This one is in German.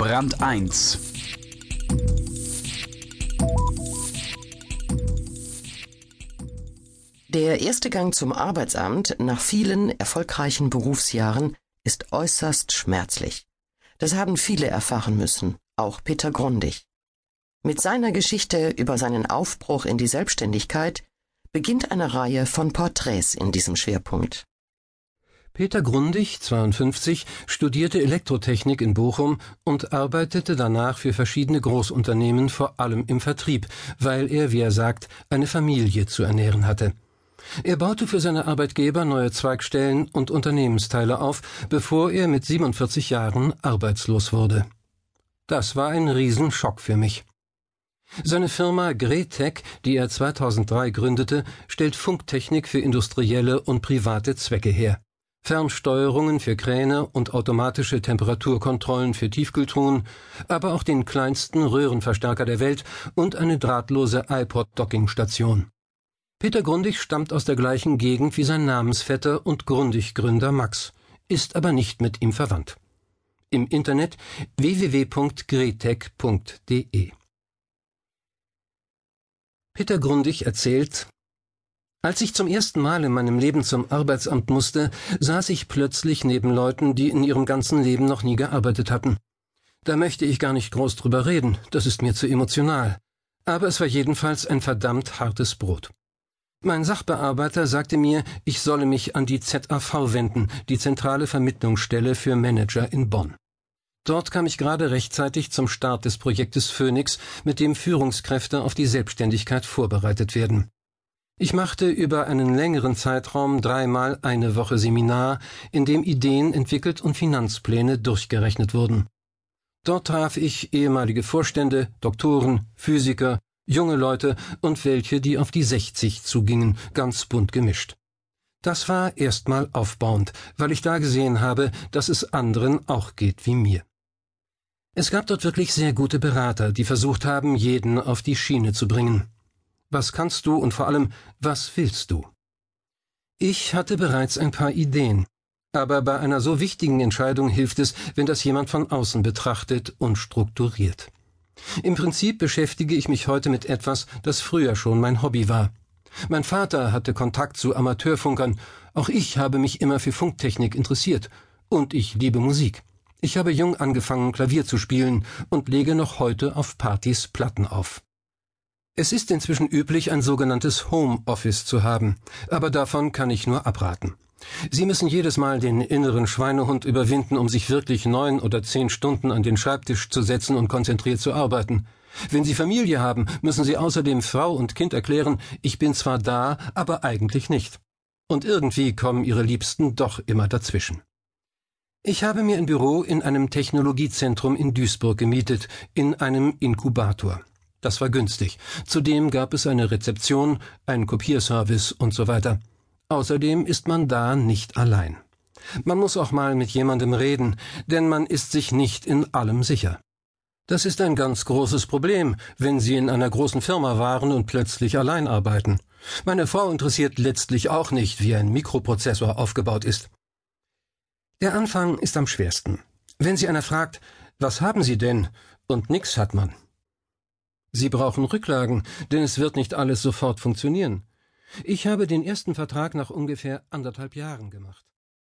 Brand 1 Der erste Gang zum Arbeitsamt nach vielen erfolgreichen Berufsjahren ist äußerst schmerzlich. Das haben viele erfahren müssen, auch Peter Grundig. Mit seiner Geschichte über seinen Aufbruch in die Selbstständigkeit beginnt eine Reihe von Porträts in diesem Schwerpunkt. Peter Grundig, 52, studierte Elektrotechnik in Bochum und arbeitete danach für verschiedene Großunternehmen, vor allem im Vertrieb, weil er, wie er sagt, eine Familie zu ernähren hatte. Er baute für seine Arbeitgeber neue Zweigstellen und Unternehmensteile auf, bevor er mit 47 Jahren arbeitslos wurde. Das war ein Riesenschock für mich. Seine Firma Gretec, die er 2003 gründete, stellt Funktechnik für industrielle und private Zwecke her. Fernsteuerungen für Kräne und automatische Temperaturkontrollen für Tiefkühltruhen, aber auch den kleinsten Röhrenverstärker der Welt und eine drahtlose iPod-Docking-Station. Peter Grundig stammt aus der gleichen Gegend wie sein Namensvetter und Grundig-Gründer Max, ist aber nicht mit ihm verwandt. Im Internet www.gretec.de Peter Grundig erzählt, als ich zum ersten Mal in meinem Leben zum Arbeitsamt musste, saß ich plötzlich neben Leuten, die in ihrem ganzen Leben noch nie gearbeitet hatten. Da möchte ich gar nicht groß drüber reden, das ist mir zu emotional. Aber es war jedenfalls ein verdammt hartes Brot. Mein Sachbearbeiter sagte mir, ich solle mich an die ZAV wenden, die zentrale Vermittlungsstelle für Manager in Bonn. Dort kam ich gerade rechtzeitig zum Start des Projektes Phoenix, mit dem Führungskräfte auf die Selbstständigkeit vorbereitet werden. Ich machte über einen längeren Zeitraum dreimal eine Woche Seminar, in dem Ideen entwickelt und Finanzpläne durchgerechnet wurden. Dort traf ich ehemalige Vorstände, Doktoren, Physiker, junge Leute und welche, die auf die 60 zugingen, ganz bunt gemischt. Das war erstmal aufbauend, weil ich da gesehen habe, dass es anderen auch geht wie mir. Es gab dort wirklich sehr gute Berater, die versucht haben, jeden auf die Schiene zu bringen. Was kannst du und vor allem, was willst du? Ich hatte bereits ein paar Ideen, aber bei einer so wichtigen Entscheidung hilft es, wenn das jemand von außen betrachtet und strukturiert. Im Prinzip beschäftige ich mich heute mit etwas, das früher schon mein Hobby war. Mein Vater hatte Kontakt zu Amateurfunkern, auch ich habe mich immer für Funktechnik interessiert, und ich liebe Musik. Ich habe jung angefangen, Klavier zu spielen und lege noch heute auf Partys Platten auf. Es ist inzwischen üblich, ein sogenanntes Home Office zu haben, aber davon kann ich nur abraten. Sie müssen jedes Mal den inneren Schweinehund überwinden, um sich wirklich neun oder zehn Stunden an den Schreibtisch zu setzen und konzentriert zu arbeiten. Wenn Sie Familie haben, müssen Sie außerdem Frau und Kind erklären, ich bin zwar da, aber eigentlich nicht. Und irgendwie kommen Ihre Liebsten doch immer dazwischen. Ich habe mir ein Büro in einem Technologiezentrum in Duisburg gemietet, in einem Inkubator. Das war günstig. Zudem gab es eine Rezeption, einen Kopierservice und so weiter. Außerdem ist man da nicht allein. Man muss auch mal mit jemandem reden, denn man ist sich nicht in allem sicher. Das ist ein ganz großes Problem, wenn Sie in einer großen Firma waren und plötzlich allein arbeiten. Meine Frau interessiert letztlich auch nicht, wie ein Mikroprozessor aufgebaut ist. Der Anfang ist am schwersten. Wenn Sie einer fragt, was haben Sie denn? Und nix hat man. Sie brauchen Rücklagen, denn es wird nicht alles sofort funktionieren. Ich habe den ersten Vertrag nach ungefähr anderthalb Jahren gemacht.